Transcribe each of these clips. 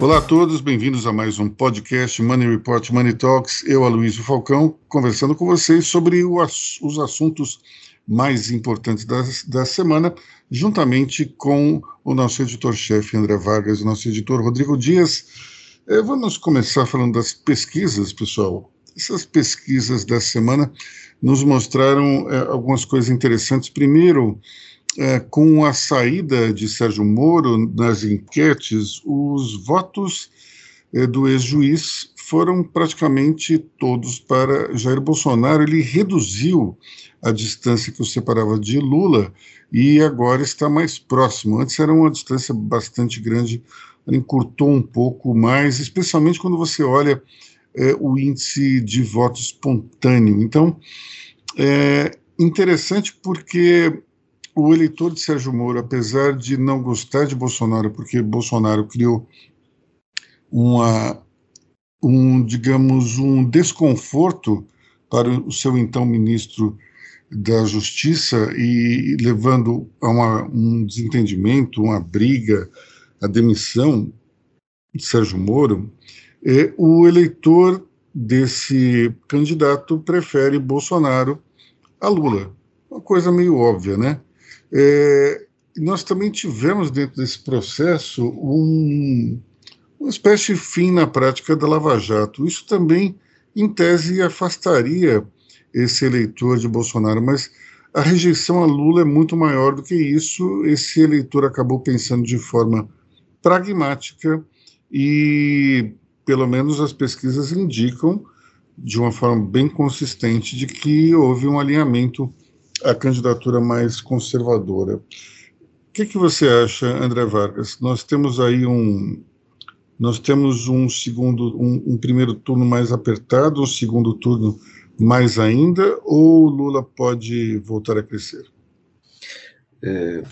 Olá a todos, bem-vindos a mais um podcast Money Report Money Talks. Eu, Aloysio Falcão, conversando com vocês sobre o, os assuntos mais importantes da, da semana, juntamente com o nosso editor-chefe André Vargas e nosso editor Rodrigo Dias. É, vamos começar falando das pesquisas, pessoal. Essas pesquisas da semana nos mostraram é, algumas coisas interessantes. Primeiro, é, com a saída de Sérgio Moro nas enquetes, os votos é, do ex-juiz foram praticamente todos para Jair Bolsonaro. Ele reduziu a distância que o separava de Lula e agora está mais próximo. Antes era uma distância bastante grande, encurtou um pouco mais, especialmente quando você olha é, o índice de voto espontâneo. Então, é interessante porque o eleitor de Sérgio Moro, apesar de não gostar de Bolsonaro, porque Bolsonaro criou uma, um, digamos, um desconforto para o seu então ministro da Justiça e levando a uma, um desentendimento, uma briga, a demissão de Sérgio Moro, é, o eleitor desse candidato prefere Bolsonaro a Lula. Uma coisa meio óbvia, né? É, nós também tivemos dentro desse processo um, uma espécie de fim na prática da Lava Jato. Isso também, em tese, afastaria esse eleitor de Bolsonaro, mas a rejeição a Lula é muito maior do que isso. Esse eleitor acabou pensando de forma pragmática e, pelo menos, as pesquisas indicam de uma forma bem consistente de que houve um alinhamento a candidatura mais conservadora. O que, que você acha, André Vargas? Nós temos aí um nós temos um segundo, um, um, primeiro turno mais apertado, um segundo turno mais ainda, ou Lula pode voltar a crescer? É,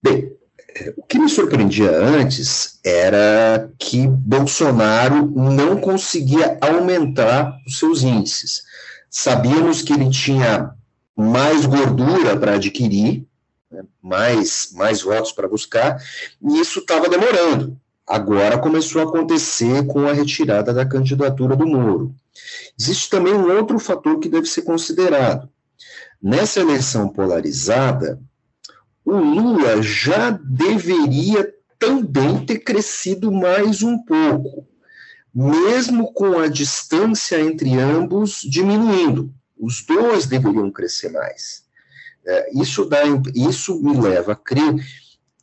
bem, é, o que me surpreendia antes era que Bolsonaro não conseguia aumentar os seus índices. Sabíamos que ele tinha mais gordura para adquirir, né, mais, mais votos para buscar, e isso estava demorando. Agora começou a acontecer com a retirada da candidatura do Moro. Existe também um outro fator que deve ser considerado. Nessa eleição polarizada, o Lula já deveria também ter crescido mais um pouco, mesmo com a distância entre ambos diminuindo. Os dois deveriam crescer mais. É, isso, dá, isso me leva a crer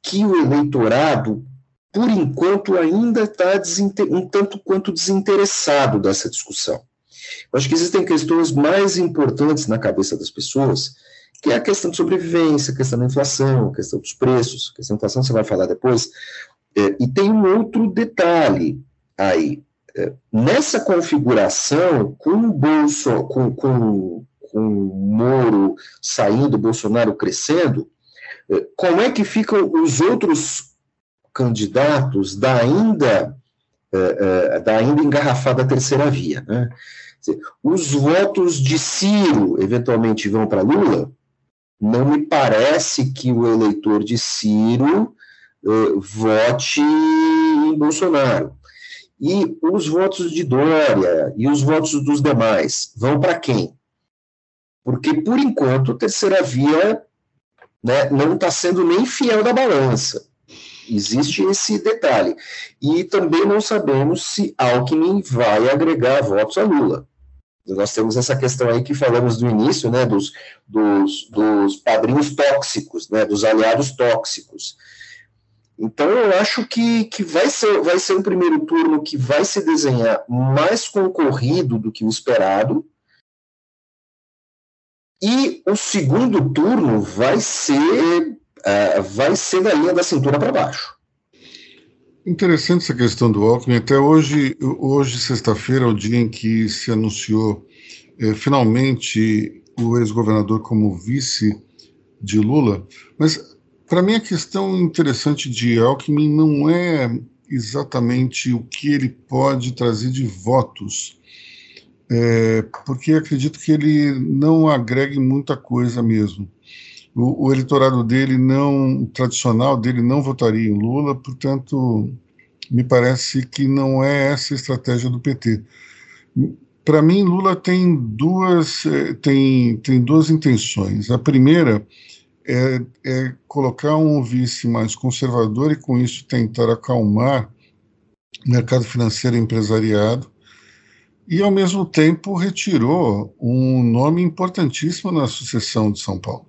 que o eleitorado, por enquanto, ainda está um tanto quanto desinteressado dessa discussão. Eu acho que existem questões mais importantes na cabeça das pessoas, que é a questão de sobrevivência, a questão da inflação, a questão dos preços, a questão da inflação você vai falar depois, é, e tem um outro detalhe aí. Nessa configuração, com o Bolso, com, com, com Moro saindo, Bolsonaro crescendo, é, como é que ficam os outros candidatos da ainda, é, da ainda engarrafada terceira via? Né? Os votos de Ciro eventualmente vão para Lula? Não me parece que o eleitor de Ciro vote em Bolsonaro. E os votos de Dória e os votos dos demais vão para quem? Porque, por enquanto, a terceira via né, não está sendo nem fiel da balança. Existe esse detalhe. E também não sabemos se Alckmin vai agregar votos a Lula. Nós temos essa questão aí que falamos do início, né, dos, dos, dos padrinhos tóxicos, né, dos aliados tóxicos. Então, eu acho que, que vai, ser, vai ser um primeiro turno que vai se desenhar mais concorrido do que o esperado. E o segundo turno vai ser, uh, vai ser da linha da cintura para baixo. Interessante essa questão do Alckmin. Até hoje, hoje sexta-feira, é o dia em que se anunciou eh, finalmente o ex-governador como vice de Lula. Mas para mim, a questão interessante de Alckmin não é exatamente o que ele pode trazer de votos, é, porque acredito que ele não agregue muita coisa mesmo. O, o, eleitorado dele não, o tradicional dele não votaria em Lula, portanto, Me parece que não é essa a estratégia do PT. Para mim, Lula tem duas, eh, tem, tem duas intenções. A primeira é, é colocar um vice mais conservador e, com isso, tentar acalmar o mercado financeiro e empresariado, e, ao mesmo tempo, retirou um nome importantíssimo na sucessão de São Paulo.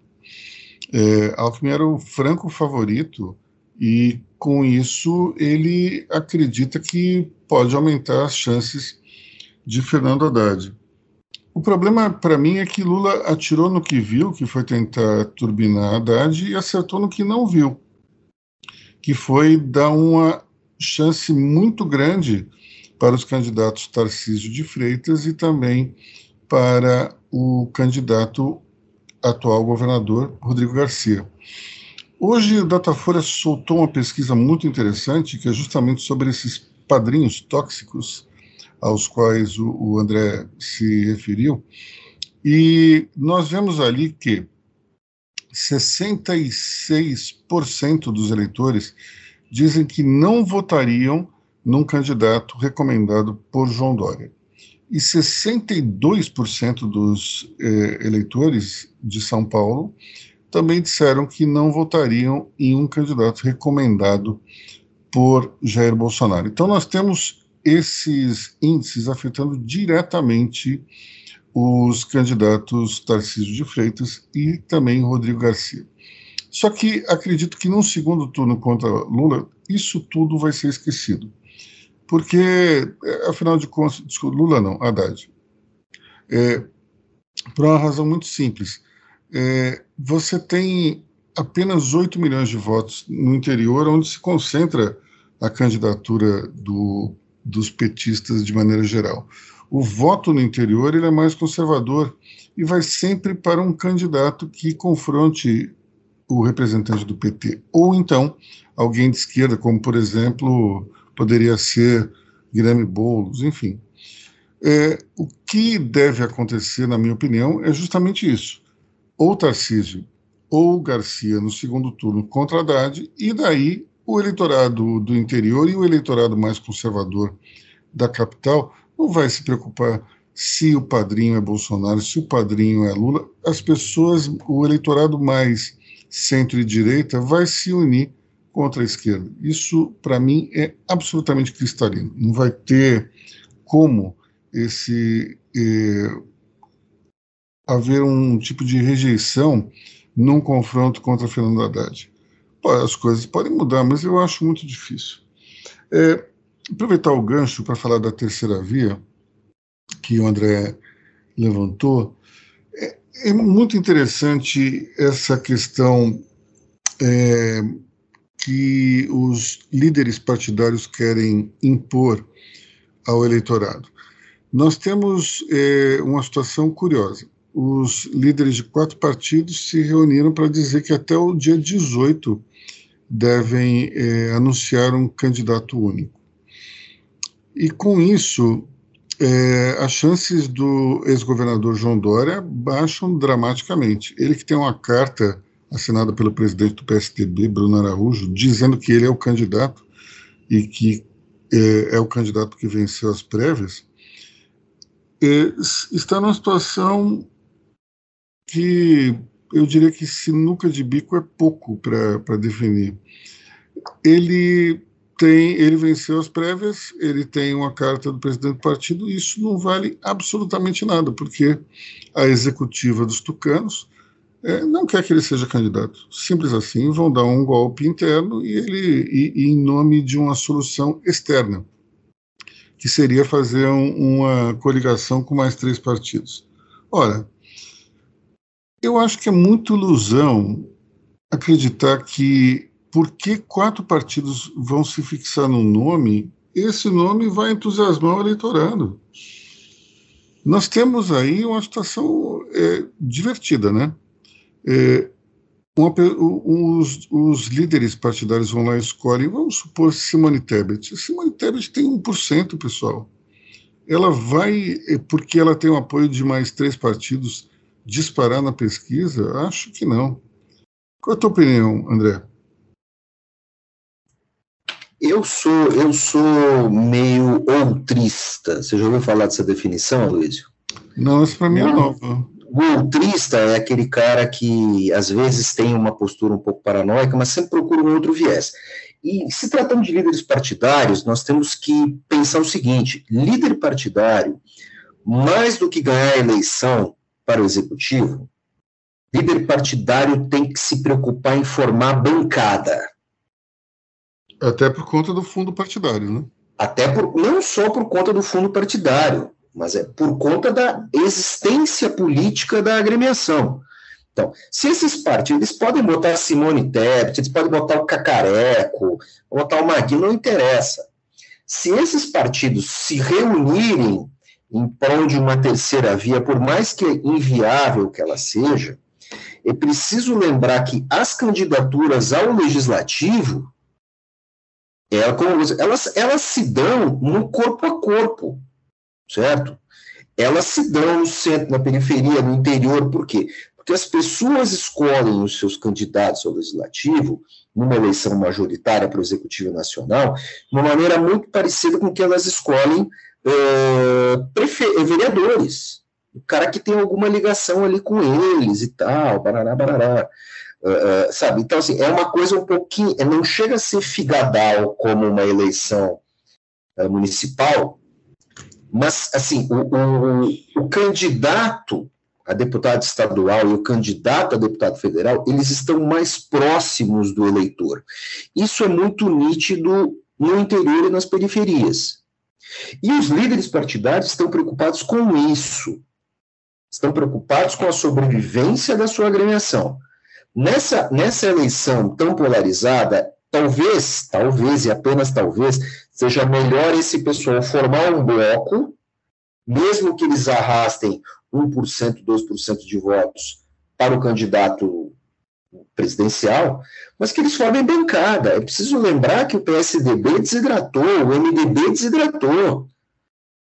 É, Alckmin era o franco favorito e, com isso, ele acredita que pode aumentar as chances de Fernando Haddad. O problema para mim é que Lula atirou no que viu, que foi tentar turbinar Haddad, e acertou no que não viu, que foi dar uma chance muito grande para os candidatos Tarcísio de Freitas e também para o candidato atual governador Rodrigo Garcia. Hoje o Datafolha soltou uma pesquisa muito interessante que é justamente sobre esses padrinhos tóxicos aos quais o, o André se referiu, e nós vemos ali que 66% dos eleitores dizem que não votariam num candidato recomendado por João Dória. E 62% dos eh, eleitores de São Paulo também disseram que não votariam em um candidato recomendado por Jair Bolsonaro. Então, nós temos esses índices afetando diretamente os candidatos Tarcísio de Freitas e também Rodrigo Garcia. Só que acredito que num segundo turno contra Lula, isso tudo vai ser esquecido porque, afinal de contas, desculpa, Lula não, Haddad, é, por uma razão muito simples. É, você tem apenas 8 milhões de votos no interior, onde se concentra a candidatura do, dos petistas de maneira geral. O voto no interior ele é mais conservador e vai sempre para um candidato que confronte o representante do PT, ou então alguém de esquerda, como por exemplo poderia ser Guilherme Boulos, enfim. É, o que deve acontecer, na minha opinião, é justamente isso. Ou Tarcísio ou Garcia no segundo turno contra Haddad, e daí o eleitorado do interior e o eleitorado mais conservador da capital não vai se preocupar se o padrinho é Bolsonaro, se o padrinho é Lula. As pessoas, o eleitorado mais centro e direita vai se unir contra a esquerda. Isso, para mim, é absolutamente cristalino. Não vai ter como esse eh, haver um tipo de rejeição num confronto contra Fernando Haddad. As coisas podem mudar, mas eu acho muito difícil. É, aproveitar o gancho para falar da terceira via, que o André levantou, é, é muito interessante essa questão é, que os líderes partidários querem impor ao eleitorado. Nós temos é, uma situação curiosa. Os líderes de quatro partidos se reuniram para dizer que até o dia 18 devem é, anunciar um candidato único. E com isso, é, as chances do ex-governador João Dória baixam dramaticamente. Ele que tem uma carta assinada pelo presidente do PSDB, Bruno Araújo, dizendo que ele é o candidato e que é, é o candidato que venceu as prévias, é, está numa situação que eu diria que sinuca de bico é pouco para definir. Ele tem, ele venceu as prévias, ele tem uma carta do presidente do partido, e isso não vale absolutamente nada, porque a executiva dos tucanos é, não quer que ele seja candidato. Simples assim, vão dar um golpe interno e ele e, e em nome de uma solução externa, que seria fazer um, uma coligação com mais três partidos. Ora, eu acho que é muito ilusão acreditar que porque quatro partidos vão se fixar num nome, esse nome vai entusiasmar o eleitorado. Nós temos aí uma situação é, divertida, né? É, uma, os, os, líderes partidários vão lá e escolhem, vamos supor, Simone Tebet. Simone Tebet tem 1%, pessoal. Ela vai, é, porque ela tem o apoio de mais três partidos, disparar na pesquisa? Acho que não. Qual é a tua opinião, André? Eu sou, eu sou meio outrista. Você já ouviu falar dessa definição, Luísio? Não, isso para mim é nova. O outrista é aquele cara que às vezes tem uma postura um pouco paranoica, mas sempre procura um outro viés. E se tratando de líderes partidários, nós temos que pensar o seguinte: líder partidário, mais do que ganhar a eleição para o executivo, líder partidário tem que se preocupar em formar bancada. Até por conta do fundo partidário, né? Até por, não só por conta do fundo partidário, mas é por conta da existência política da agremiação. Então, se esses partidos eles podem botar Simone Tebet, eles podem botar o Cacareco, botar o Magui, não interessa. Se esses partidos se reunirem em prol de uma terceira via, por mais que inviável que ela seja, é preciso lembrar que as candidaturas ao legislativo, elas, elas se dão no corpo a corpo certo? Elas se dão no centro, na periferia, no interior, por quê? Porque as pessoas escolhem os seus candidatos ao legislativo, numa eleição majoritária para o Executivo Nacional, de uma maneira muito parecida com que elas escolhem uh, vereadores. O cara que tem alguma ligação ali com eles e tal, barará, barará. Uh, sabe? Então, assim, é uma coisa um pouquinho. Não chega a ser figadal como uma eleição municipal, mas, assim, o, o, o candidato a deputado estadual e o candidato a deputado federal, eles estão mais próximos do eleitor. Isso é muito nítido no interior e nas periferias. E os líderes partidários estão preocupados com isso. Estão preocupados com a sobrevivência da sua agremiação. Nessa, nessa eleição tão polarizada, talvez, talvez e apenas talvez, seja melhor esse pessoal formar um bloco, mesmo que eles arrastem 1%, 2% de votos para o candidato presidencial, mas que eles formem bancada. É preciso lembrar que o PSDB desidratou, o MDB desidratou.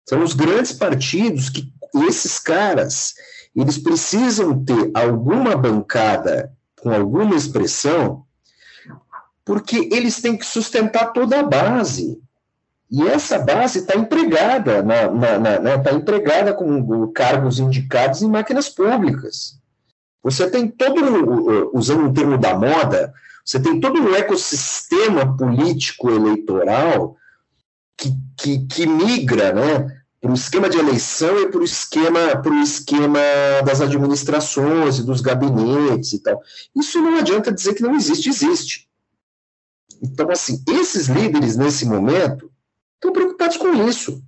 São os grandes partidos que esses caras, eles precisam ter alguma bancada com alguma expressão, porque eles têm que sustentar toda a base. E essa base está empregada, na, né, empregada com cargos indicados em máquinas públicas. Você tem todo, usando um termo da moda, você tem todo um ecossistema político eleitoral que, que, que migra né, para o esquema de eleição e para o esquema, esquema das administrações e dos gabinetes e tal. Isso não adianta dizer que não existe, existe. Então, assim, esses líderes, nesse momento, estão preocupados com isso.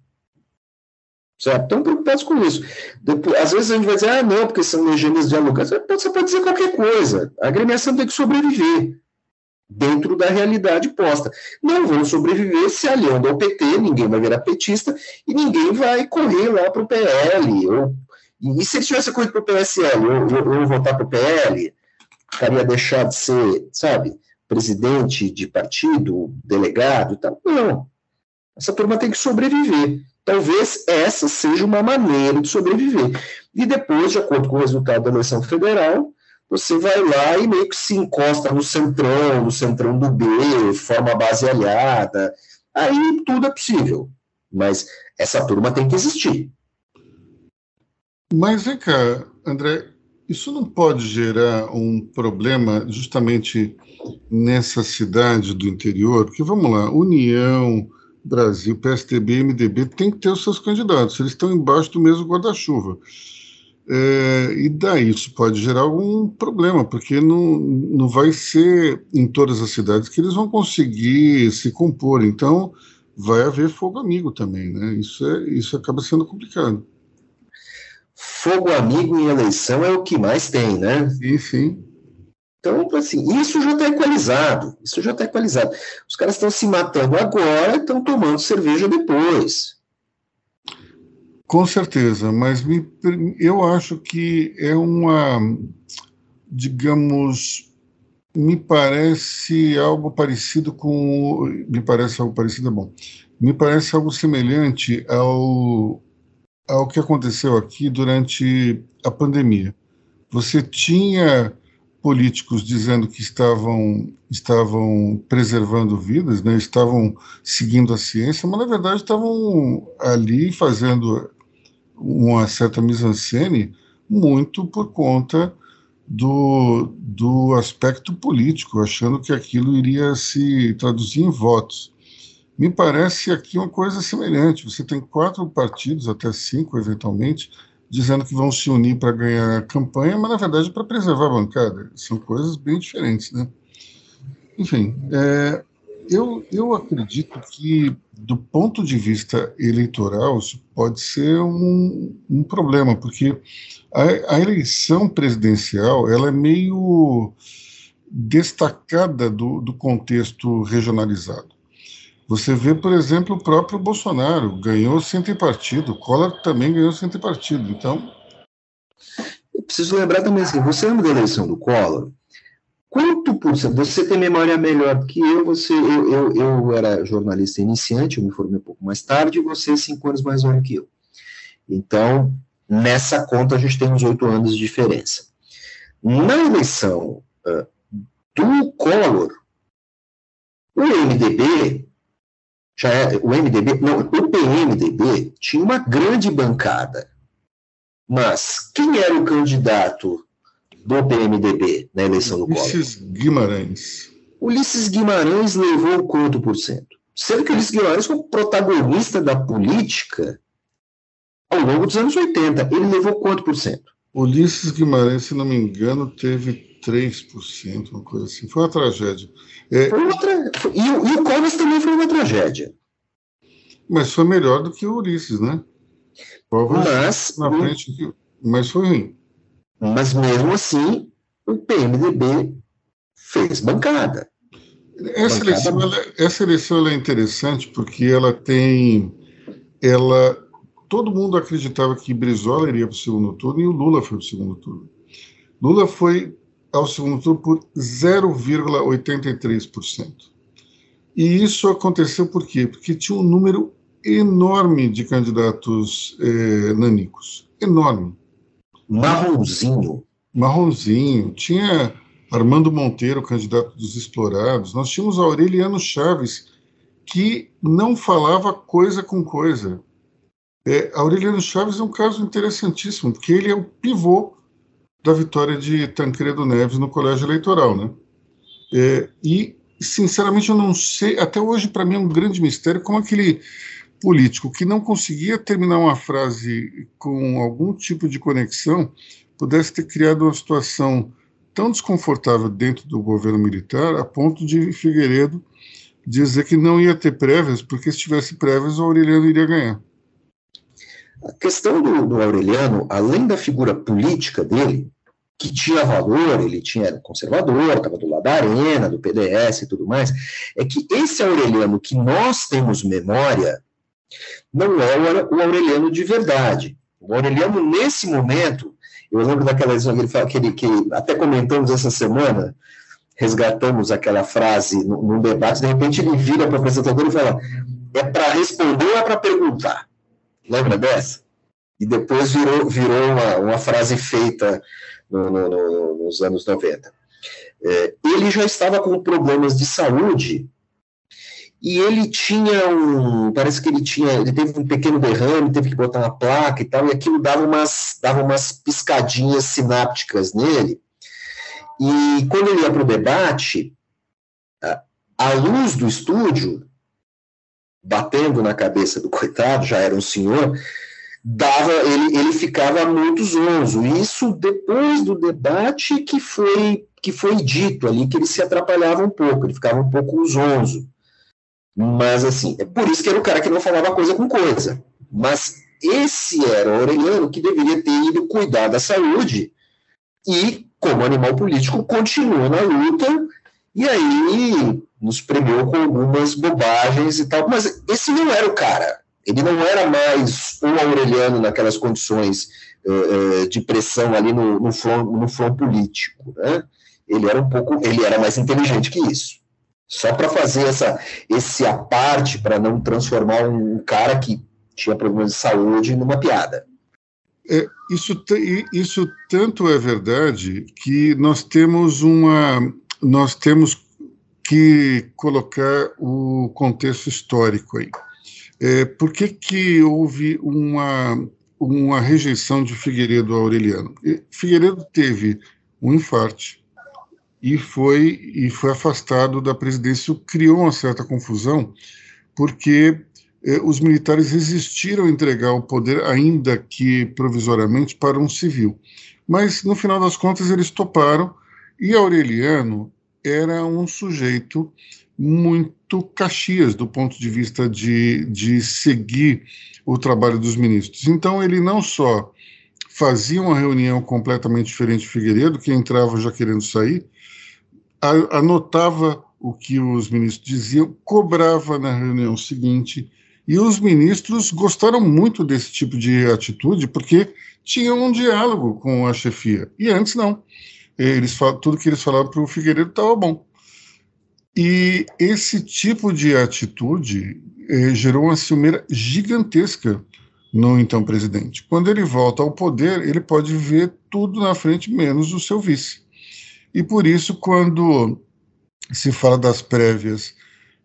Certo? Estão preocupados com isso. Depois, às vezes a gente vai dizer, ah, não, porque são legendas dialogantes. Você pode dizer qualquer coisa. A agremiação tem que sobreviver dentro da realidade posta. Não vão sobreviver se aliando ao PT, ninguém vai virar petista e ninguém vai correr lá para o PL. Ou, e, se ele tivesse corrido para o PSL, ou, ou, ou votar para o PL, o cara ia deixar de ser, sabe, presidente de partido, delegado e tal. Não. Essa turma tem que sobreviver. Talvez essa seja uma maneira de sobreviver. E depois, de acordo com o resultado da eleição federal, você vai lá e meio que se encosta no centrão, no centrão do B, forma base aliada. Aí tudo é possível. Mas essa turma tem que existir. Mas vem cá, André, isso não pode gerar um problema justamente nessa cidade do interior? Porque vamos lá, União, Brasil, PSDB e MDB tem que ter os seus candidatos, eles estão embaixo do mesmo guarda-chuva. É, e daí isso pode gerar algum problema, porque não, não vai ser em todas as cidades que eles vão conseguir se compor. Então, vai haver fogo amigo também, né? Isso, é, isso acaba sendo complicado. Fogo amigo em eleição é o que mais tem, né? Sim, sim. Então, assim, isso já está equalizado. Isso já está equalizado. Os caras estão se matando agora, estão tomando cerveja depois. Com certeza, mas me, eu acho que é uma, digamos, me parece algo parecido com, me parece algo parecido, é bom, me parece algo semelhante ao, ao que aconteceu aqui durante a pandemia. Você tinha políticos dizendo que estavam, estavam preservando vidas, né, estavam seguindo a ciência, mas na verdade estavam ali fazendo uma certa mise-en-scène muito por conta do, do aspecto político, achando que aquilo iria se traduzir em votos. Me parece aqui uma coisa semelhante. Você tem quatro partidos, até cinco eventualmente, dizendo que vão se unir para ganhar a campanha, mas na verdade para preservar a bancada. São coisas bem diferentes, né? Enfim, é, eu, eu acredito que, do ponto de vista eleitoral, isso pode ser um, um problema, porque a, a, eleição presidencial ela é meio destacada do, do contexto regionalizado. Você vê, por exemplo, o próprio Bolsonaro ganhou centro partido, Collor também ganhou centro partido. Então. Eu preciso lembrar também assim: você lembra da eleição do Collor? Quanto por cento? Você tem memória melhor do que eu, você, eu, eu, eu era jornalista iniciante, eu me formei um pouco mais tarde, e você cinco anos mais velho que eu. Então, nessa conta, a gente tem uns oito anos de diferença. Na eleição uh, do Collor, o MDB já é, o MDB, não, o PMDB tinha uma grande bancada. Mas quem era o candidato do PMDB na eleição do Collor? Ulisses Guimarães. Ulisses Guimarães levou quanto por cento? Sendo que Ulisses Guimarães foi protagonista da política ao longo dos anos 80. Ele levou quanto por cento? Ulisses Guimarães, se não me engano, teve 3%, uma coisa assim. Foi uma tragédia. É... Foi uma tra... e, e, o Covas também foi uma tragédia. Mas foi melhor do que o Ulisses, né? Covas mas, na frente, que... mas foi ruim. Mas mesmo assim, o PMDB fez bancada. Essa bancada eleição, ela, essa eleição é interessante porque ela tem. Ela, todo mundo acreditava que Brizola iria para o segundo turno e o Lula foi para o segundo turno. Lula foi ao segundo turno por 0,83%. E isso aconteceu por quê? Porque tinha um número enorme de candidatos eh, nanicos. Enorme. Marronzinho. Marronzinho. Tinha Armando Monteiro, candidato dos explorados. Nós tínhamos Aureliano Chaves, que não falava coisa com coisa. É, Aureliano Chaves é um caso interessantíssimo, porque ele é o pivô da vitória de Tancredo Neves no colégio eleitoral, né? É, e, sinceramente, eu não sei, até hoje, para mim, é um grande mistério como aquele político que não conseguia terminar uma frase com algum tipo de conexão pudesse ter criado uma situação tão desconfortável dentro do governo militar a ponto de Figueiredo dizer que não ia ter prévias, porque se tivesse prévias, o Aureliano iria ganhar. A questão do, do, Aureliano, além da figura política dele, que tinha valor, ele tinha conservador, estava do lado da Arena, do PDS e tudo mais, é que esse Aureliano que nós temos memória não é o Aureliano de verdade. O Aureliano, nesse momento, eu lembro daquela lição que ele fala, que, ele, que até comentamos essa semana, resgatamos aquela frase num debate, de repente ele vira para o apresentador e fala: é para responder ou é para perguntar? Lembra dessa? E depois virou, virou uma, uma frase feita no, no, no, nos anos 90. É, ele já estava com problemas de saúde e ele tinha um, parece que ele tinha, ele teve um pequeno derrame, teve que botar uma placa e tal, e aquilo dava umas, dava umas piscadinhas sinápticas nele. E quando ele ia para o debate, a, a luz do estúdio batendo na cabeça do coitado, já era um senhor, dava, ele, ele ficava muito zonzo. Isso depois do debate que foi que foi dito ali que ele se atrapalhava um pouco, ele ficava um pouco zonzo. Mas assim, é por isso que era o cara que não falava coisa com coisa. Mas esse era o Aureliano que deveria ter ido cuidar da saúde e, como animal político, continua na luta e aí nos premiou com algumas bobagens e tal. Mas esse não era o cara. Ele não era mais um Aureliano naquelas condições uh, de pressão ali no, no, front, no front político. Né? Ele era um pouco, ele era mais inteligente que isso. Só para fazer essa, esse aparte, para não transformar um cara que tinha problemas de saúde numa piada. É, isso, isso tanto é verdade que nós temos uma nós temos que colocar o contexto histórico aí. É, por que, que houve uma, uma rejeição de Figueiredo Aureliano? Figueiredo teve um infarte e foi, e foi afastado da presidência, o que criou uma certa confusão, porque eh, os militares resistiram a entregar o poder, ainda que provisoriamente, para um civil. Mas, no final das contas, eles toparam, e Aureliano era um sujeito muito Caxias do ponto de vista de, de seguir o trabalho dos ministros. Então, ele não só fazia uma reunião completamente diferente de Figueiredo, que entrava já querendo sair, anotava o que os ministros diziam, cobrava na reunião seguinte, e os ministros gostaram muito desse tipo de atitude, porque tinham um diálogo com a chefia. E antes não. Eles, tudo que eles falavam para o Figueiredo estava bom. E esse tipo de atitude eh, gerou uma ciumeira gigantesca no então presidente. Quando ele volta ao poder, ele pode ver tudo na frente, menos o seu vice. E por isso, quando se fala das prévias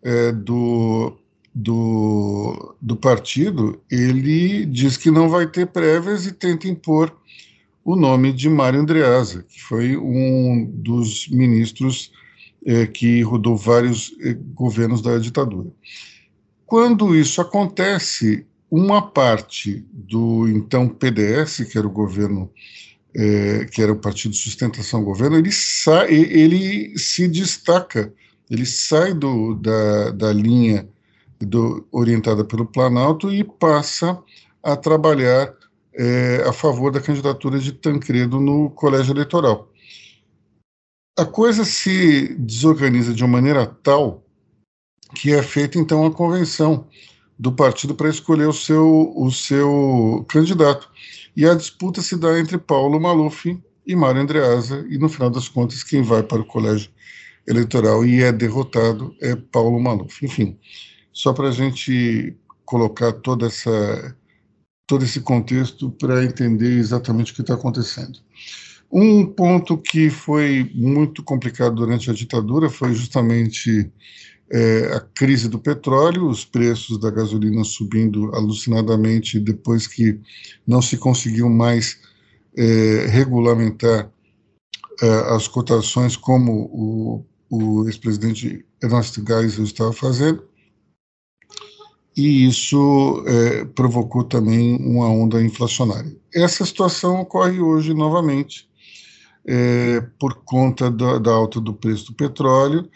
eh, do, do, do partido, ele diz que não vai ter prévias e tenta impor o nome de Mário Andreasa, que foi um dos ministros eh, que rodou vários eh, governos da ditadura. Quando isso acontece, uma parte do então PDS, que era o governo, eh, que era o Partido de Sustentação Governo, ele, sai, ele se destaca, ele sai do, da, da linha do, orientada pelo Planalto e passa a trabalhar é, a favor da candidatura de Tancredo no colégio eleitoral. A coisa se desorganiza de uma maneira tal que é feita então a convenção do partido para escolher o seu, o seu candidato. E a disputa se dá entre Paulo Maluf e Mário Andreasa, e no final das contas, quem vai para o colégio eleitoral e é derrotado é Paulo Maluf. Enfim, só para a gente colocar toda essa todo esse contexto para entender exatamente o que está acontecendo. Um ponto que foi muito complicado durante a ditadura foi justamente é, a crise do petróleo, os preços da gasolina subindo alucinadamente depois que não se conseguiu mais é, regulamentar é, as cotações como o, o ex-presidente Ernesto Geisel estava fazendo e isso é, provocou também uma onda inflacionária. Essa situação ocorre hoje novamente é, por conta da, da, alta do preço do petróleo,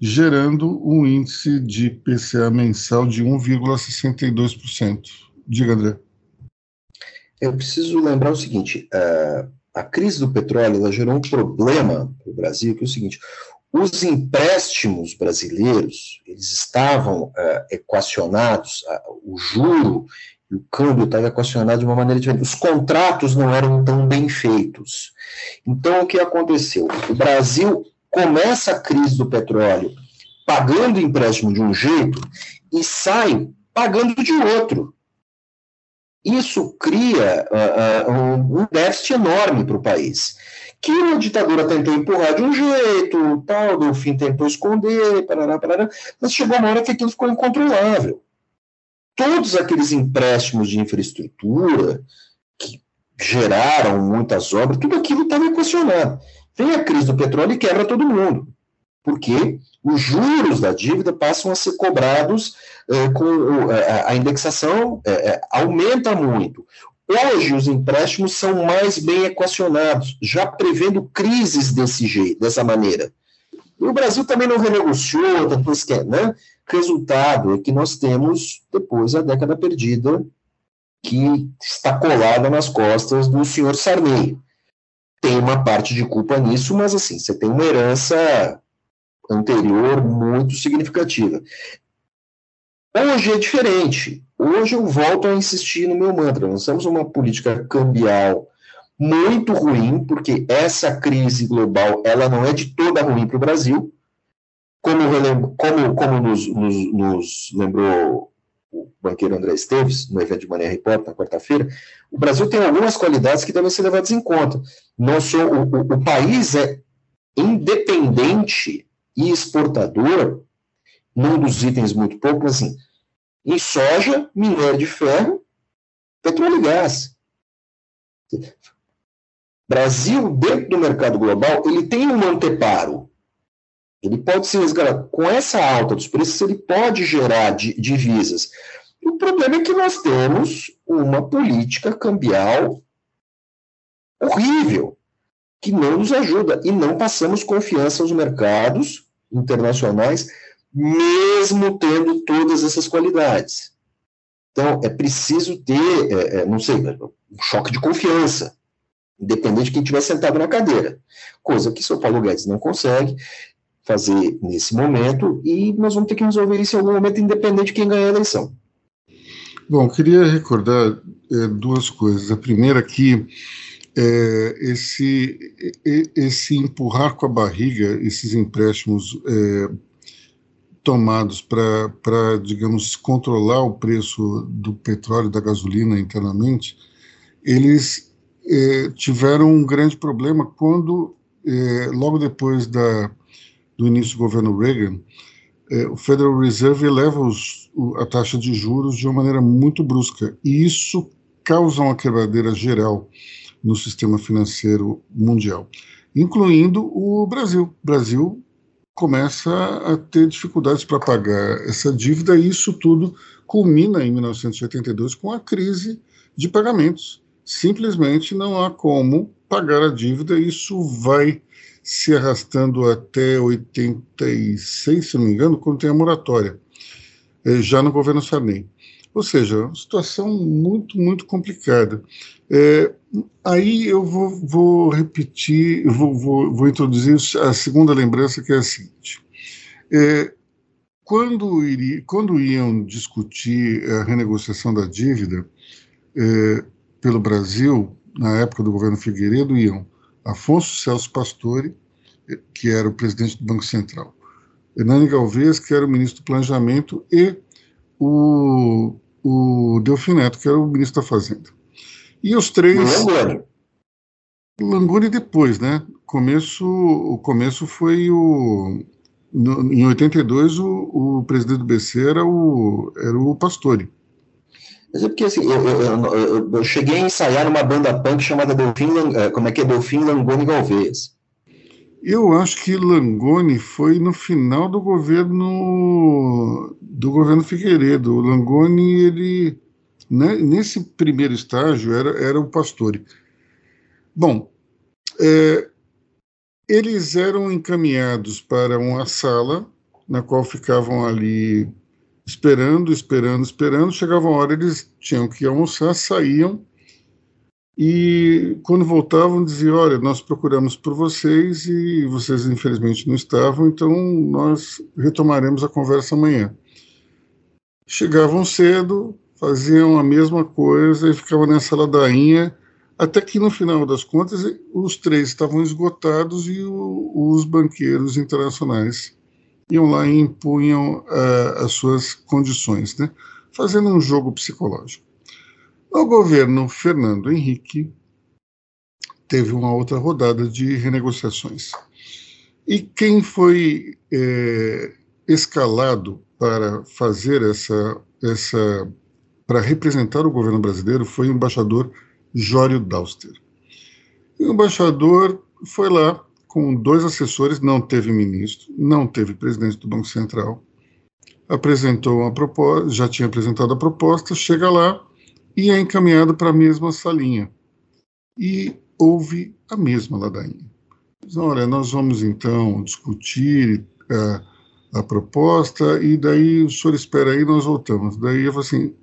gerando um índice de PCA mensal de 1,62%. Diga, André. Eu preciso lembrar o seguinte: a, a crise do petróleo gerou um problema para o Brasil, que é o seguinte: os empréstimos brasileiros, eles estavam uh, equacionados, uh, o juro e o câmbio estavam equacionados de uma maneira diferente. Os contratos não eram tão bem feitos. Então, o que aconteceu? O Brasil começa a crise do petróleo pagando empréstimo de um jeito e sai pagando de outro. Isso cria uh, um déficit enorme para o país que a ditadura tentou empurrar de um jeito, tal, do fim tentou esconder, parará, parará, mas chegou uma hora que aquilo ficou incontrolável. Todos aqueles empréstimos de infraestrutura que geraram muitas obras, tudo aquilo estava equacionado. Vem a crise do petróleo e quebra todo mundo. Porque os juros da dívida passam a ser cobrados eh, com eh, a indexação eh, aumenta muito. Hoje, os empréstimos são mais bem equacionados, já prevendo crises desse jeito, dessa maneira. E o Brasil também não renegociou, depois quer, né? Resultado é que nós temos, depois, a década perdida, que está colada nas costas do senhor Sarney. Tem uma parte de culpa nisso, mas assim, você tem uma herança anterior muito significativa. Hoje é diferente. Hoje eu volto a insistir no meu mantra. Nós temos uma política cambial muito ruim, porque essa crise global ela não é de toda ruim para o Brasil. Como, como, como nos, nos, nos, lembrou o banqueiro André Esteves, no evento de Manhã Report, na quarta-feira, o Brasil tem algumas qualidades que devem ser levadas em conta. Não só, o, o, o país é independente e exportador, num dos itens muito pouco, assim, em soja, minério de ferro, petróleo e gás. Brasil, dentro do mercado global, ele tem um anteparo. Ele pode se resgatar. Com essa alta dos preços, ele pode gerar divisas. O problema é que nós temos uma política cambial horrível, que não nos ajuda, e não passamos confiança aos mercados internacionais, mesmo tendo todas essas qualidades. Então, é preciso ter, é, é, não sei, um choque de confiança, independente de quem estiver sentado na cadeira, coisa que São Paulo Guedes não consegue fazer nesse momento, e nós vamos ter que resolver isso em algum momento, independente de quem ganhar a eleição. Bom, queria recordar é, duas coisas. A primeira é que é, esse, esse empurrar com a barriga, esses empréstimos é, tomados para, digamos, controlar o preço do petróleo e da gasolina internamente, eles é, tiveram um grande problema quando, é, logo depois da, do início do governo Reagan, é, o Federal Reserve eleva os, a taxa de juros de uma maneira muito brusca, e isso causa uma quebradeira geral no sistema financeiro mundial, incluindo o Brasil. O Brasil começa a ter dificuldades para pagar essa dívida, e isso tudo culmina em 1982 com a crise de pagamentos. Simplesmente não há como pagar a dívida, isso vai se arrastando até 86, se não me engano, quando tem a moratória, eh, já no governo Sarney. Ou seja, uma situação muito, muito complicada. É, aí eu vou, vou repetir, vou, vou, vou, introduzir a segunda lembrança, que é a seguinte. É, quando, iria, quando iam discutir a renegociação da dívida é, pelo Brasil, na época do governo Figueiredo, iam Afonso Celso Pastore, que era o presidente do Banco Central, Hernani Galvez, que era o ministro do Planejamento, e o, o Delfim Neto, que era o ministro da Fazenda. E os três. Langoni. Langoni depois, né? Começo, o começo foi o. No, em 82, o, o presidente do BC era o, era o Pastore. Mas é porque assim, eu, eu, eu, eu, cheguei a ensaiar numa banda punk chamada Delfim, eh, como é que é? Delfim Langoni Galvez. Eu acho que Langoni foi no final do governo do governo Figueiredo. O Langoni, ele né, nesse primeiro estágio era, era o Pastore. Bom, é, eles eram encaminhados para uma sala na qual ficavam ali esperando, esperando, esperando. Chegava a hora, eles tinham que almoçar, saíam e quando voltavam diziam: Olha, nós procuramos por vocês e vocês infelizmente não estavam, então nós retomaremos a conversa amanhã. Chegavam cedo, faziam a mesma coisa e ficavam nessa ladainha, até que no final das contas os três estavam esgotados e o, os banqueiros internacionais iam lá e impunham uh, as suas condições, né? fazendo um jogo psicológico. O governo Fernando Henrique teve uma outra rodada de renegociações. E quem foi é, escalado para fazer essa, essa para representar o governo brasileiro foi o embaixador Jório Dauster. E o embaixador foi lá com dois assessores, não teve ministro, não teve presidente do Banco Central, apresentou uma proposta, já tinha apresentado a proposta, chega lá e é encaminhado para a mesma salinha. E houve a mesma ladainha. Diz, Olha, nós vamos então discutir a, é, a proposta e daí o senhor espera aí, nós voltamos. Daí eu falo assim,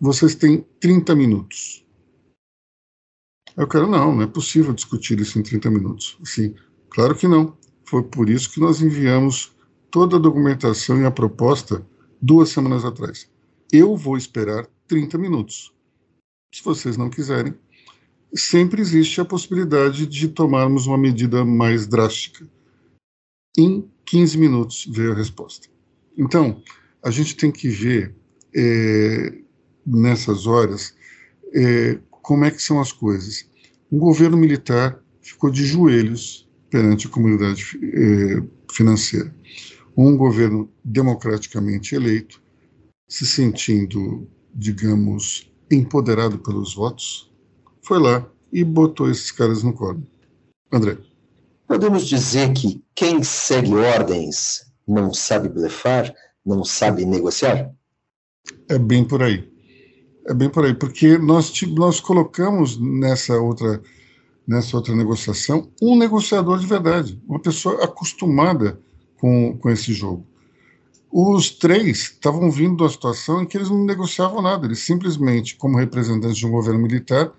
vocês têm 30 minutos. Eu quero, não, não é possível discutir isso em 30 minutos. Sim, claro que não. Foi por isso que nós enviamos toda a documentação e a proposta duas semanas atrás. Eu vou esperar 30 minutos. Se vocês não quiserem, sempre existe a possibilidade de tomarmos uma medida mais drástica. Em 15 minutos veio a resposta. Então, a gente tem que ver é, nessas horas é, como é que são as coisas. Um governo militar ficou de joelhos perante a comunidade é, financeira. Um governo democraticamente eleito, se sentindo, digamos, empoderado pelos votos, foi lá e botou esses caras no colo. André. Podemos dizer que quem segue ordens não sabe blefar, não sabe negociar? É bem por aí. É bem por aí, porque nós, nós colocamos nessa outra, nessa outra negociação um negociador de verdade, uma pessoa acostumada com, com esse jogo. Os três estavam vindo da situação em que eles não negociavam nada, eles simplesmente, como representantes de um governo militar,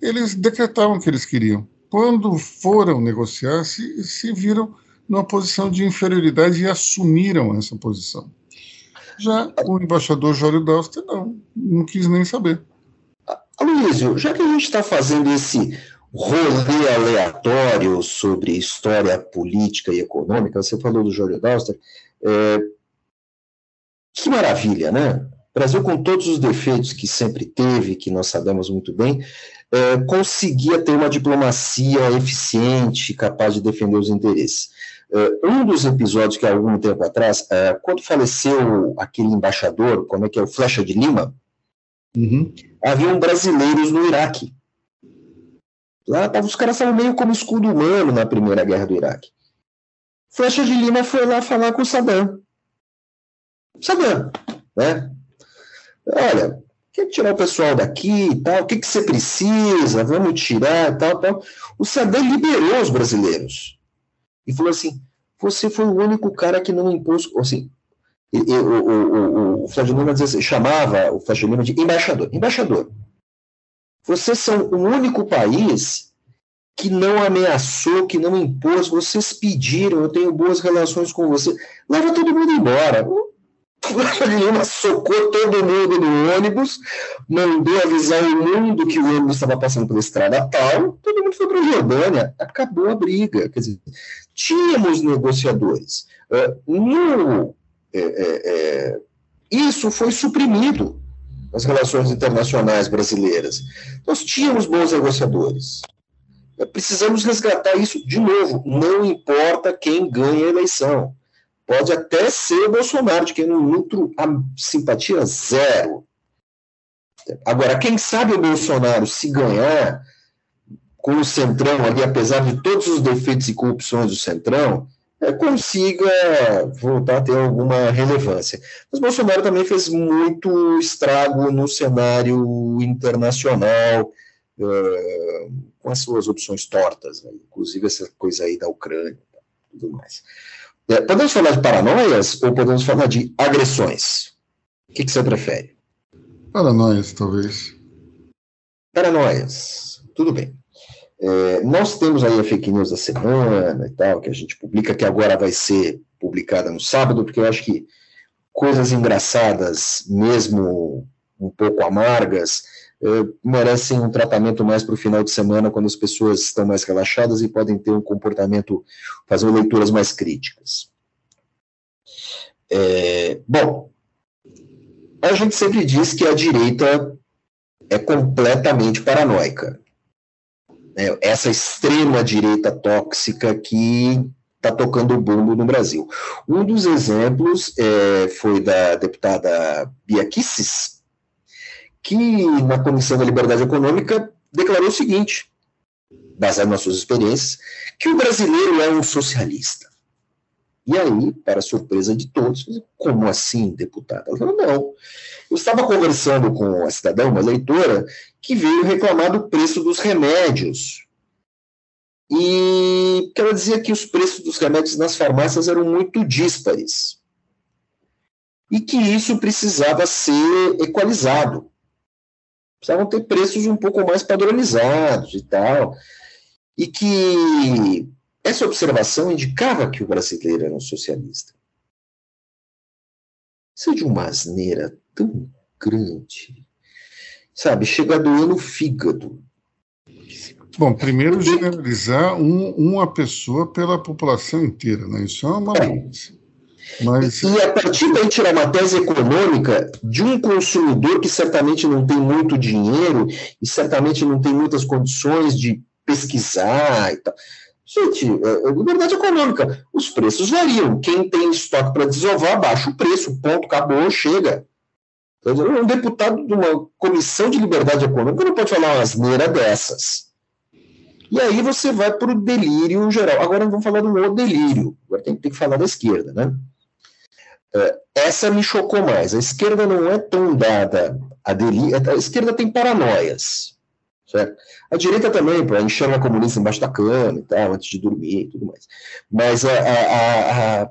eles decretavam o que eles queriam. Quando foram negociar, se, se viram numa posição de inferioridade e assumiram essa posição. Já o embaixador Jório Dauster, não, não quis nem saber. Aloysio, já que a gente está fazendo esse rolê aleatório sobre história política e econômica, você falou do Jório Dauster, é, que maravilha, né? O Brasil, com todos os defeitos que sempre teve, que nós sabemos muito bem, é, conseguia ter uma diplomacia eficiente, capaz de defender os interesses. Uh, um dos episódios que há algum tempo atrás, uh, quando faleceu aquele embaixador, como é que é, o Flecha de Lima, uhum. haviam brasileiros no Iraque. Lá tava, os caras estavam meio como escudo humano na primeira guerra do Iraque. Flecha de Lima foi lá falar com o Saddam. Saddam, né? Olha, quer tirar o pessoal daqui e tal, o que, que você precisa, vamos tirar tal, tal. O Saddam liberou os brasileiros e falou assim: você foi o único cara que não impôs. Assim, e, e, o, o, o, Lima assim, chamava o Lima de embaixador. Embaixador, vocês são o único país que não ameaçou, que não impôs, vocês pediram, eu tenho boas relações com você. Leva todo mundo embora. Lima socou todo mundo no ônibus, mandou avisar o mundo que o ônibus estava passando pela estrada tal, todo mundo foi para a Jordânia, acabou a briga. Quer dizer, tínhamos negociadores. Uh, no, é, é, é, isso foi suprimido nas relações internacionais brasileiras. Nós tínhamos bons negociadores. Precisamos resgatar isso de novo. Não importa quem ganha a eleição Pode até ser o Bolsonaro, de quem não nutro a simpatia zero. Agora, quem sabe o Bolsonaro, se ganhar com o Centrão ali, apesar de todos os defeitos e corrupções do Centrão, é, consiga voltar a ter alguma relevância. Mas Bolsonaro também fez muito estrago no cenário internacional, uh, com as suas opções tortas, né? inclusive essa coisa aí da Ucrânia e tudo mais. É, podemos falar de paranoias ou podemos falar de agressões? O que, que você prefere? Paranoias, talvez. Paranoias, tudo bem. É, nós temos aí a fake news da semana e tal, que a gente publica, que agora vai ser publicada no sábado, porque eu acho que coisas engraçadas, mesmo um pouco amargas, merecem um tratamento mais para o final de semana, quando as pessoas estão mais relaxadas e podem ter um comportamento, fazer leituras mais críticas. É, bom, a gente sempre diz que a direita é completamente paranoica. É, essa extrema direita tóxica que está tocando o bumbo no Brasil. Um dos exemplos é, foi da deputada Bia Kisses, que na Comissão da Liberdade Econômica declarou o seguinte, baseado nas suas experiências, que o brasileiro é um socialista. E aí, para surpresa de todos, como assim, deputada? Ela falou, não. Eu estava conversando com a cidadã, uma leitora, que veio reclamar do preço dos remédios. E ela dizia que os preços dos remédios nas farmácias eram muito díspares. E que isso precisava ser equalizado precisavam ter preços um pouco mais padronizados e tal. E que essa observação indicava que o brasileiro era um socialista. Isso é de uma asneira tão grande. Sabe, chega doer no fígado. Bom, primeiro generalizar um, uma pessoa pela população inteira, né? Isso é uma maluquice. Mas... E a partir daí tirar uma tese econômica de um consumidor que certamente não tem muito dinheiro e certamente não tem muitas condições de pesquisar e tal. Gente, é, é liberdade econômica. Os preços variam. Quem tem estoque para desovar, baixa o preço, ponto, acabou, chega. Um deputado de uma comissão de liberdade econômica não pode falar uma asneira dessas. E aí você vai para o delírio geral. Agora vamos falar do outro delírio. Agora tem, tem que falar da esquerda, né? É, essa me chocou mais. A esquerda não é tão dada a delírio. A esquerda tem paranoias. Certo? A direita também, para enxerga comunista embaixo da cama e tal, antes de dormir e tudo mais. Mas a, a, a,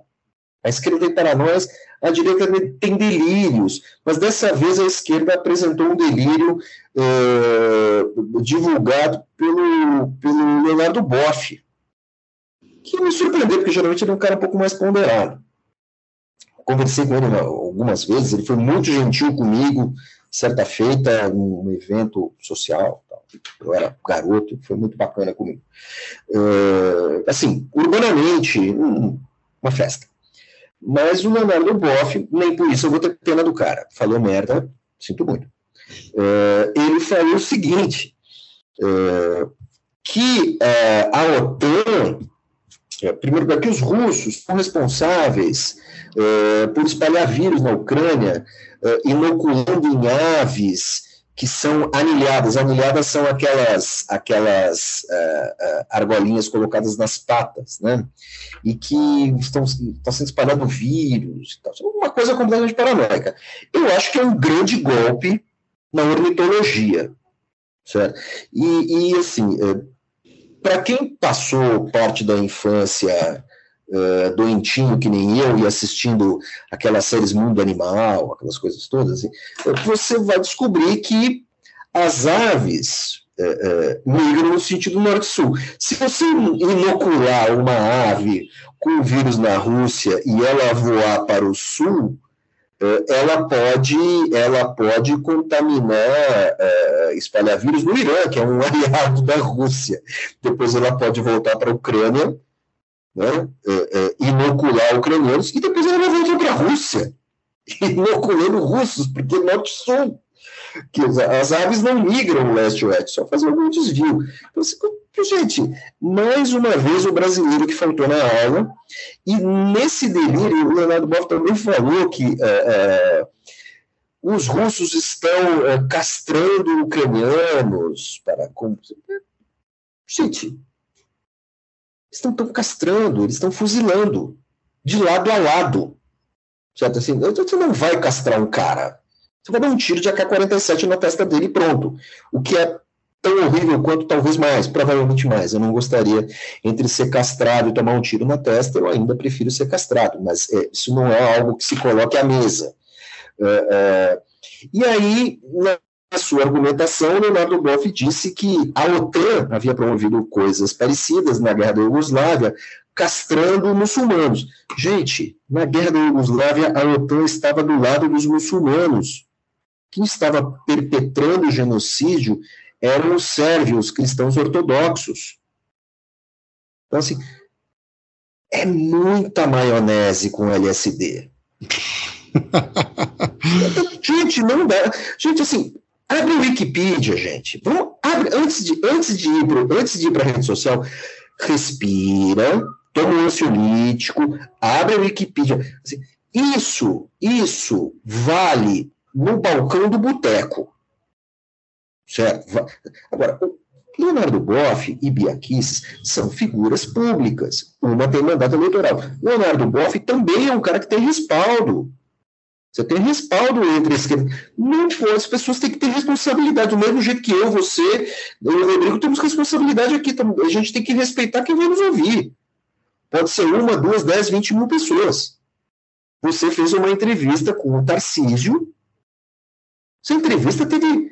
a esquerda tem paranoias, a direita tem delírios, mas dessa vez a esquerda apresentou um delírio é, divulgado pelo, pelo Leonardo Boff, que me surpreendeu, porque geralmente ele é um cara um pouco mais ponderado. Conversei com ele algumas vezes, ele foi muito gentil comigo, certa feita, num evento social. Eu era garoto, foi muito bacana comigo. Uh, assim, urbanamente, uma festa. Mas o Leonardo Boff, nem por isso eu vou ter pena do cara. Falou merda, sinto muito. Uh, ele falou o seguinte: uh, que a OTAN, primeiro, que os russos são responsáveis por espalhar vírus na Ucrânia, inoculando em aves que são anilhadas. Anilhadas são aquelas, aquelas uh, uh, argolinhas colocadas nas patas, né? E que estão, estão sendo espalhando vírus. Tal. Uma coisa completamente paranoica. Eu acho que é um grande golpe na ornitologia, certo? E, e assim, para quem passou parte da infância uh, doentinho que nem eu e assistindo aquelas séries Mundo Animal, aquelas coisas todas, assim, você vai descobrir que as aves uh, uh, migram no sentido norte-sul. Se você inocular uma ave com vírus na Rússia e ela voar para o sul, ela pode, ela pode contaminar, espalhar vírus no Irã, que é um aliado da Rússia. Depois ela pode voltar para a Ucrânia né, é, é, inocular ucranianos, e depois ela vai voltar para a Rússia, inoculando russos, porque norte-sul. As aves não migram leste-oeste, só fazem algum desvio. Então, gente, mais uma vez o brasileiro que faltou na aula, e nesse delírio, o Leonardo Boff também falou que é, é, os russos estão é, castrando ucranianos para. Gente, estão tão castrando, eles estão fuzilando de lado a lado. Certo? Assim, você não vai castrar um cara. Você vai dar um tiro de AK-47 na testa dele e pronto. O que é tão horrível quanto talvez mais, provavelmente mais. Eu não gostaria, entre ser castrado e tomar um tiro na testa, eu ainda prefiro ser castrado, mas é, isso não é algo que se coloque à mesa. É, é, e aí, na sua argumentação, Leonardo Boff disse que a OTAN havia promovido coisas parecidas na guerra da Iugoslávia, castrando muçulmanos. Gente, na guerra da Iugoslávia, a OTAN estava do lado dos muçulmanos. Quem estava perpetrando o genocídio eram os sérvios, cristãos ortodoxos. Então, assim, é muita maionese com LSD. Gente, não dá. Gente, assim, Abre o Wikipedia, gente. Vamos, abre, antes de, antes de ir para antes de ir para a rede social, respira, toma um ansiolítico, abre o Wikipedia. Assim, isso, isso vale no balcão do boteco. Certo? Agora, Leonardo Boff e Bia Kicis são figuras públicas. Uma tem mandato eleitoral. Leonardo Boff também é um cara que tem respaldo. Você tem respaldo entre esquerda. Não for, as pessoas têm que ter responsabilidade, do mesmo jeito que eu, você, eu e o Rodrigo temos responsabilidade aqui. A gente tem que respeitar quem vai nos ouvir. Pode ser uma, duas, dez, vinte mil pessoas. Você fez uma entrevista com o Tarcísio. Essa entrevista teve.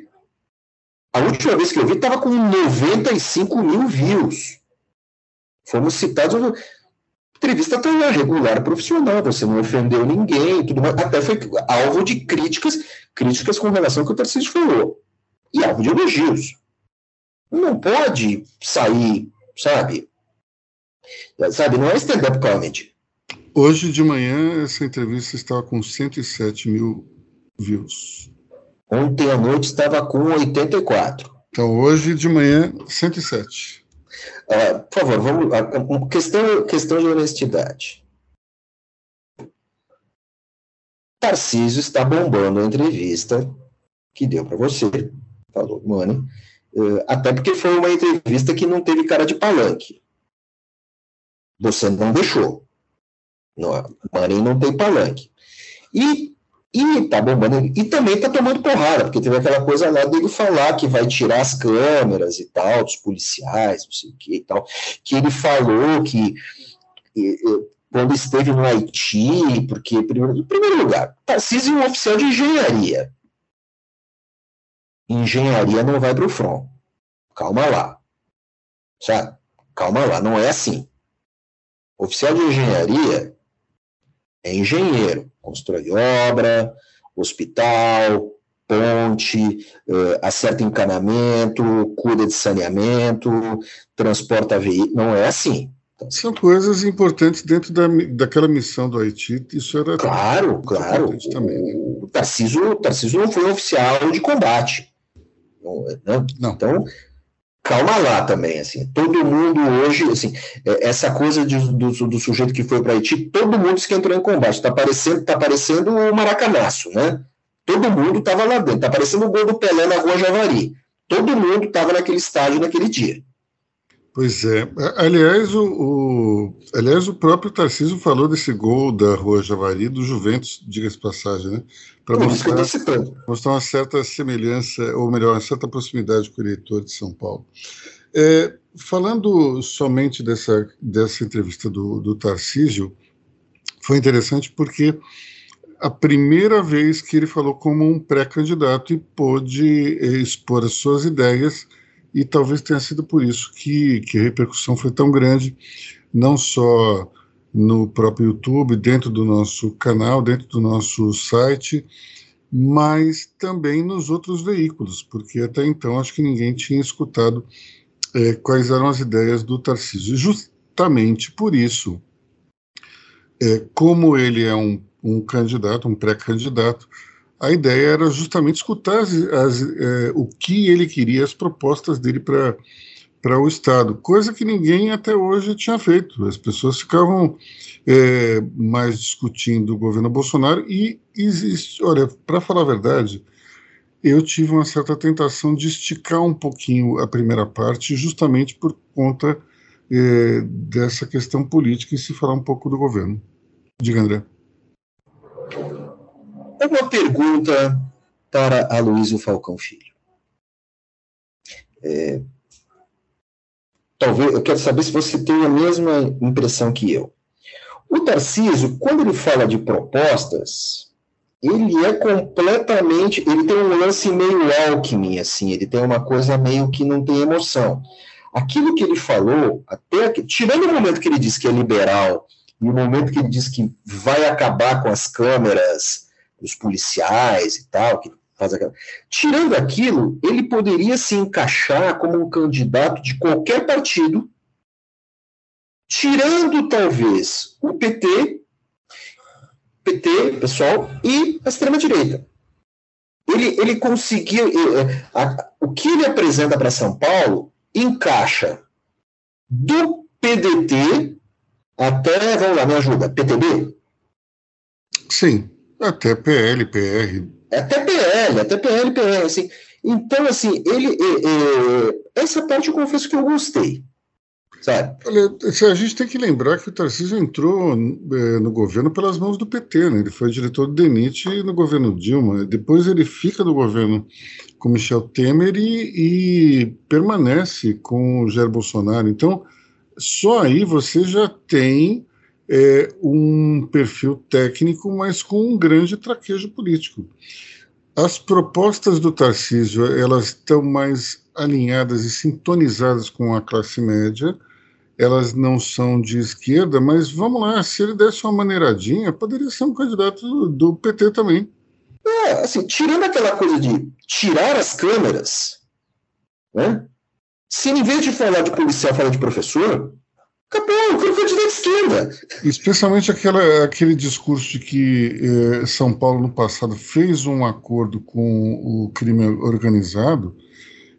A última vez que eu vi estava com 95 mil views. Fomos citados entrevista lá, regular, profissional, você não ofendeu ninguém, tudo mais. Até foi alvo de críticas, críticas com relação ao que o Tarcísio falou. E alvo de elogios. Não pode sair, sabe? Sabe, não é stand-up comedy. Hoje de manhã, essa entrevista estava com 107 mil views. Ontem à noite estava com 84. Então, hoje de manhã, 107. Uh, por favor, vamos. Uh, questão, questão de honestidade. Tarcísio está bombando a entrevista que deu para você, falou Mano, uh, até porque foi uma entrevista que não teve cara de palanque. Você não deixou. Não, Mano não tem palanque. E e tá bombando. E também tá tomando porrada, porque teve aquela coisa lá dele falar que vai tirar as câmeras e tal, dos policiais, não sei o que e tal. Que ele falou que quando esteve no Haiti, porque, em primeiro lugar, Tarcísio é um oficial de engenharia. Engenharia não vai para o front. Calma lá. Sabe? Calma lá, não é assim. Oficial de engenharia é engenheiro, constrói obra, hospital, ponte, uh, acerta encanamento, cuida de saneamento, transporta veículos. Não é assim. São coisas importantes dentro da, daquela missão do Haiti, isso era. Claro, claro. Também, né? O Tarcísio, Tarcísio não foi um oficial de combate. Não, não. não. Então, calma lá também, assim, todo mundo hoje, assim, é, essa coisa de, do, do, sujeito que foi para Haiti, todo mundo disse que entrou em combate, está parecendo, tá parecendo o Maracanaço, né? Todo mundo estava lá dentro, está parecendo o gol do Pelé na Rua Javari. Todo mundo estava naquele estádio naquele dia. Pois é. Aliás, o, o, aliás, o próprio Tarcísio falou desse gol da Rua Javari do Juventus, diga-se passagem, né? Para mostrar, mostrar uma certa semelhança, ou melhor, uma certa proximidade com o eleitor de São Paulo. É, falando somente dessa, dessa entrevista do, do Tarcísio, foi interessante porque a primeira vez que ele falou como um pré-candidato e pôde eh, expor as suas ideias e talvez tenha sido por isso que, que a repercussão foi tão grande, não só no próprio YouTube, dentro do nosso canal, dentro do nosso site, mas também nos outros veículos, porque até então acho que ninguém tinha escutado é, quais eram as ideias do Tarcísio. Justamente por isso, é, como ele é um, um candidato, um pré-candidato, a ideia era justamente escutar as, as, é, o que ele queria, as propostas dele para o Estado, coisa que ninguém até hoje tinha feito. As pessoas ficavam é, mais discutindo o governo Bolsonaro e existe, olha, para falar a verdade, eu tive uma certa tentação de esticar um pouquinho a primeira parte, justamente por conta é, dessa questão política e se falar um pouco do governo. Diga, André. Uma pergunta para Aloysio Falcão Filho. É, talvez eu quero saber se você tem a mesma impressão que eu. O Tarcísio, quando ele fala de propostas, ele é completamente, ele tem um lance meio alquimia, assim, ele tem uma coisa meio que não tem emoção. Aquilo que ele falou, até tirando o momento que ele diz que é liberal e o momento que ele diz que vai acabar com as câmeras os policiais e tal, que faz aquela. Tirando aquilo, ele poderia se encaixar como um candidato de qualquer partido, tirando talvez o PT, PT, pessoal, e a extrema-direita. Ele, ele conseguiu. o que ele apresenta para São Paulo encaixa do PDT até, vamos lá, me ajuda, PTB? Sim. Até PL, PR. Até PL, até PL, PR. Assim. Então, assim, ele. É, é, essa parte eu confesso que eu gostei. Sabe? Olha, a gente tem que lembrar que o Tarcísio entrou é, no governo pelas mãos do PT, né? Ele foi diretor do DENIT no governo Dilma. Depois ele fica no governo com Michel Temer e, e permanece com o Jair Bolsonaro. Então, só aí você já tem é, um perfil técnico, mas com um grande traquejo político. As propostas do Tarcísio elas estão mais alinhadas e sintonizadas com a classe média. Elas não são de esquerda, mas vamos lá, se ele desse uma maneiradinha, poderia ser um candidato do, PT também. É, assim, tirando aquela coisa de tirar as câmeras, né? Se em vez de falar de policial, fala de professor, Acabou, o foi de esquerda. Especialmente aquela, aquele discurso de que eh, São Paulo, no passado, fez um acordo com o crime organizado.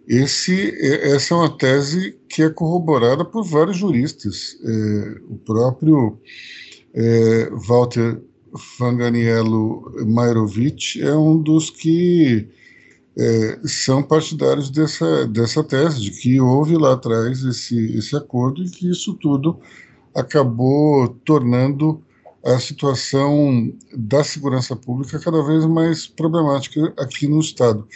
Esse, essa é uma tese que é corroborada por vários juristas. Eh, o próprio eh, Walter Fanganiello Mairovich é um dos que é, são partidários dessa, dessa tese, de que houve lá atrás esse, esse acordo e que isso tudo acabou tornando a situação da segurança pública cada vez mais problemática aqui no Estado.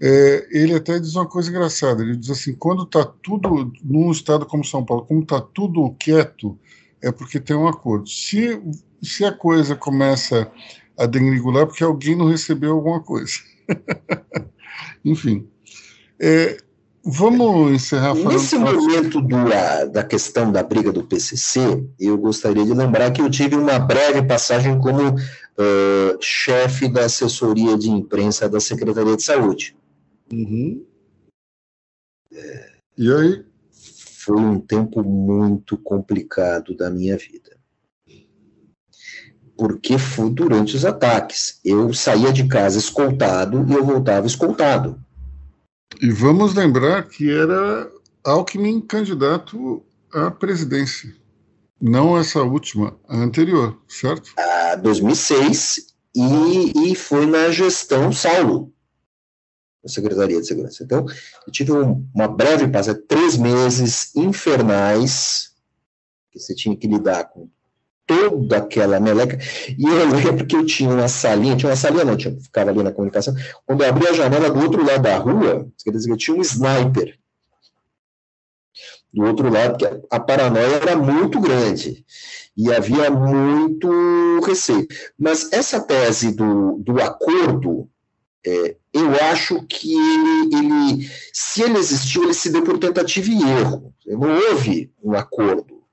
É, ele até diz uma coisa engraçada, ele diz assim, quando está tudo, num estado como São Paulo, como está tudo quieto, é porque tem um acordo. Se, se a coisa começa a degringolar, é porque alguém não recebeu alguma coisa. Enfim. É, vamos encerrar falando. Nesse momento do, da questão da briga do PCC, eu gostaria de lembrar que eu tive uma breve passagem como uh, chefe da assessoria de imprensa da Secretaria de Saúde. Uhum. É, e aí? Foi um tempo muito complicado da minha vida porque foi durante os ataques. Eu saía de casa escoltado e eu voltava escoltado. E vamos lembrar que era Alckmin candidato à presidência. Não essa última, a anterior, certo? A 2006 e, e foi na gestão Saulo, da Secretaria de Segurança. Então, eu tive um, uma breve passagem, três meses infernais, que você tinha que lidar com toda aquela meleca. E eu lembro que eu tinha uma salinha, tinha uma salinha não, tinha, ficava ali na comunicação. Quando eu abri a janela do outro lado da rua, quer dizer, tinha um sniper do outro lado, porque a paranoia era muito grande e havia muito receio. Mas essa tese do, do acordo, é, eu acho que ele, ele, se ele existiu, ele se deu por tentativa e erro. Não houve um acordo.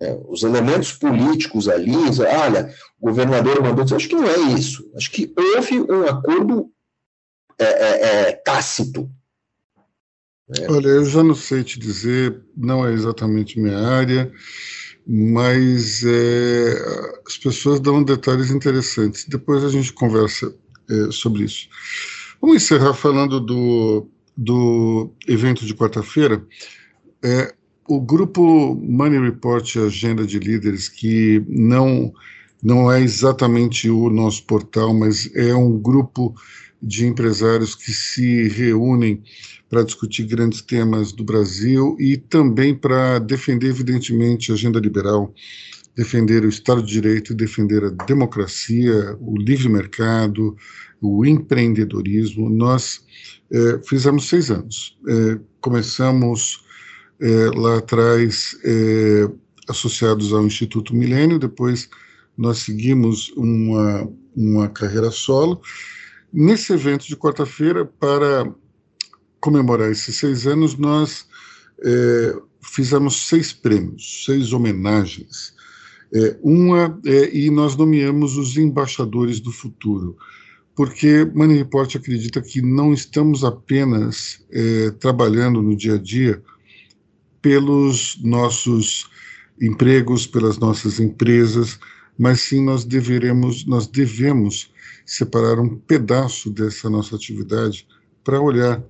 É, os elementos políticos ali, olha, o governador mandou acho que não é isso. Acho que houve um acordo é, é, é tácito. Né? Olha, eu já não sei te dizer, não é exatamente minha área, mas é, as pessoas dão detalhes interessantes. Depois a gente conversa é, sobre isso. Vamos encerrar falando do, do evento de quarta-feira. É, o grupo Money Report Agenda de Líderes, que não, não é exatamente o nosso portal, mas é um grupo de empresários que se reúnem para discutir grandes temas do Brasil e também para defender, evidentemente, a agenda liberal, defender o Estado de Direito, defender a democracia, o livre mercado, o empreendedorismo. Nós é, fizemos seis anos. É, começamos é, lá atrás é, associados ao Instituto Milênio, depois nós seguimos uma, uma carreira solo. Nesse evento de quarta-feira, para comemorar esses seis anos, nós é, fizemos seis prêmios, seis homenagens. É, uma, é, e nós nomeamos os embaixadores do futuro, porque Money Report acredita que não estamos apenas é, trabalhando no dia a dia pelos nossos empregos, pelas nossas empresas, mas sim nós deveremos, nós devemos separar um pedaço dessa nossa atividade para olhar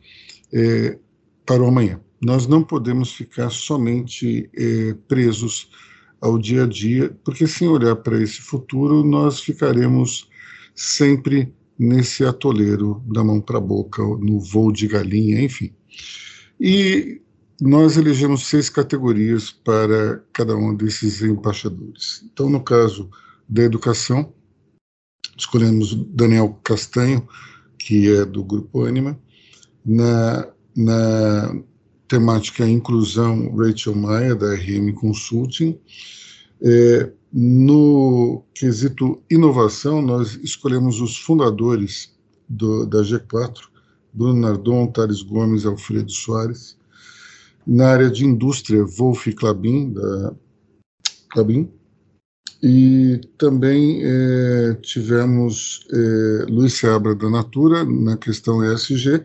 é, para o amanhã. Nós não podemos ficar somente é, presos ao dia a dia, porque sem olhar para esse futuro nós ficaremos sempre nesse atoleiro da mão para a boca, no voo de galinha, enfim. E nós elegemos seis categorias para cada um desses embaixadores. Então, no caso da educação, escolhemos Daniel Castanho, que é do Grupo Anima. Na, na temática inclusão, Rachel Maia, da RM Consulting. É, no quesito inovação, nós escolhemos os fundadores do, da G4, Bruno Nardon, Thales Gomes Alfredo Soares. Na área de indústria, Wolf Klabin, da Klabin. E também é, tivemos é, Luiz Seabra, da Natura, na questão ESG,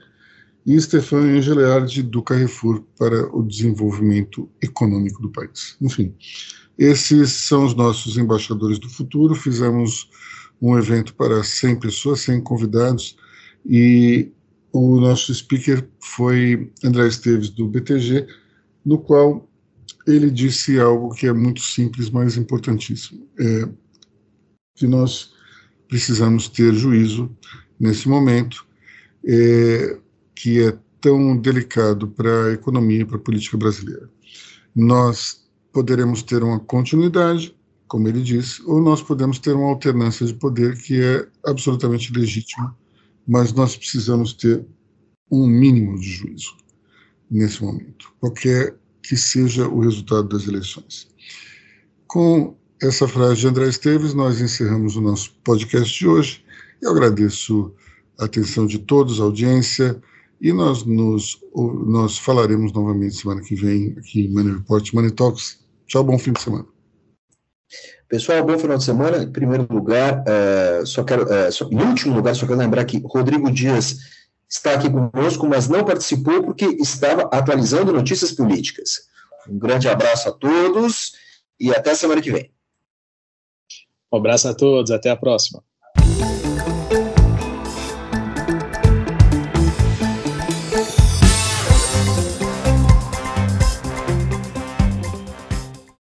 e Stefan Engeleard, do Carrefour para o Desenvolvimento Econômico do país. Enfim, esses são os nossos embaixadores do futuro. Fizemos um evento para 100 pessoas, 100 convidados, e o nosso speaker foi André Esteves, do BTG, no qual ele disse algo que é muito simples, mas importantíssimo. É que nós precisamos ter juízo nesse momento, é, que é tão delicado para a economia e para a política brasileira. Nós poderemos ter uma continuidade, como ele disse, ou nós podemos ter uma alternância de poder que é absolutamente legítima, mas nós precisamos ter um mínimo de juízo nesse momento, qualquer que seja o resultado das eleições. Com essa frase de André Esteves, nós encerramos o nosso podcast de hoje. Eu agradeço a atenção de todos, a audiência, e nós, nos, nós falaremos novamente semana que vem aqui em Money Report, Money Talks. Tchau, bom fim de semana. Pessoal, bom final de semana. Em primeiro lugar, uh, só quero, uh, só, em último lugar, só quero lembrar que Rodrigo Dias está aqui conosco, mas não participou porque estava atualizando notícias políticas. Um grande abraço a todos e até semana que vem. Um abraço a todos, até a próxima.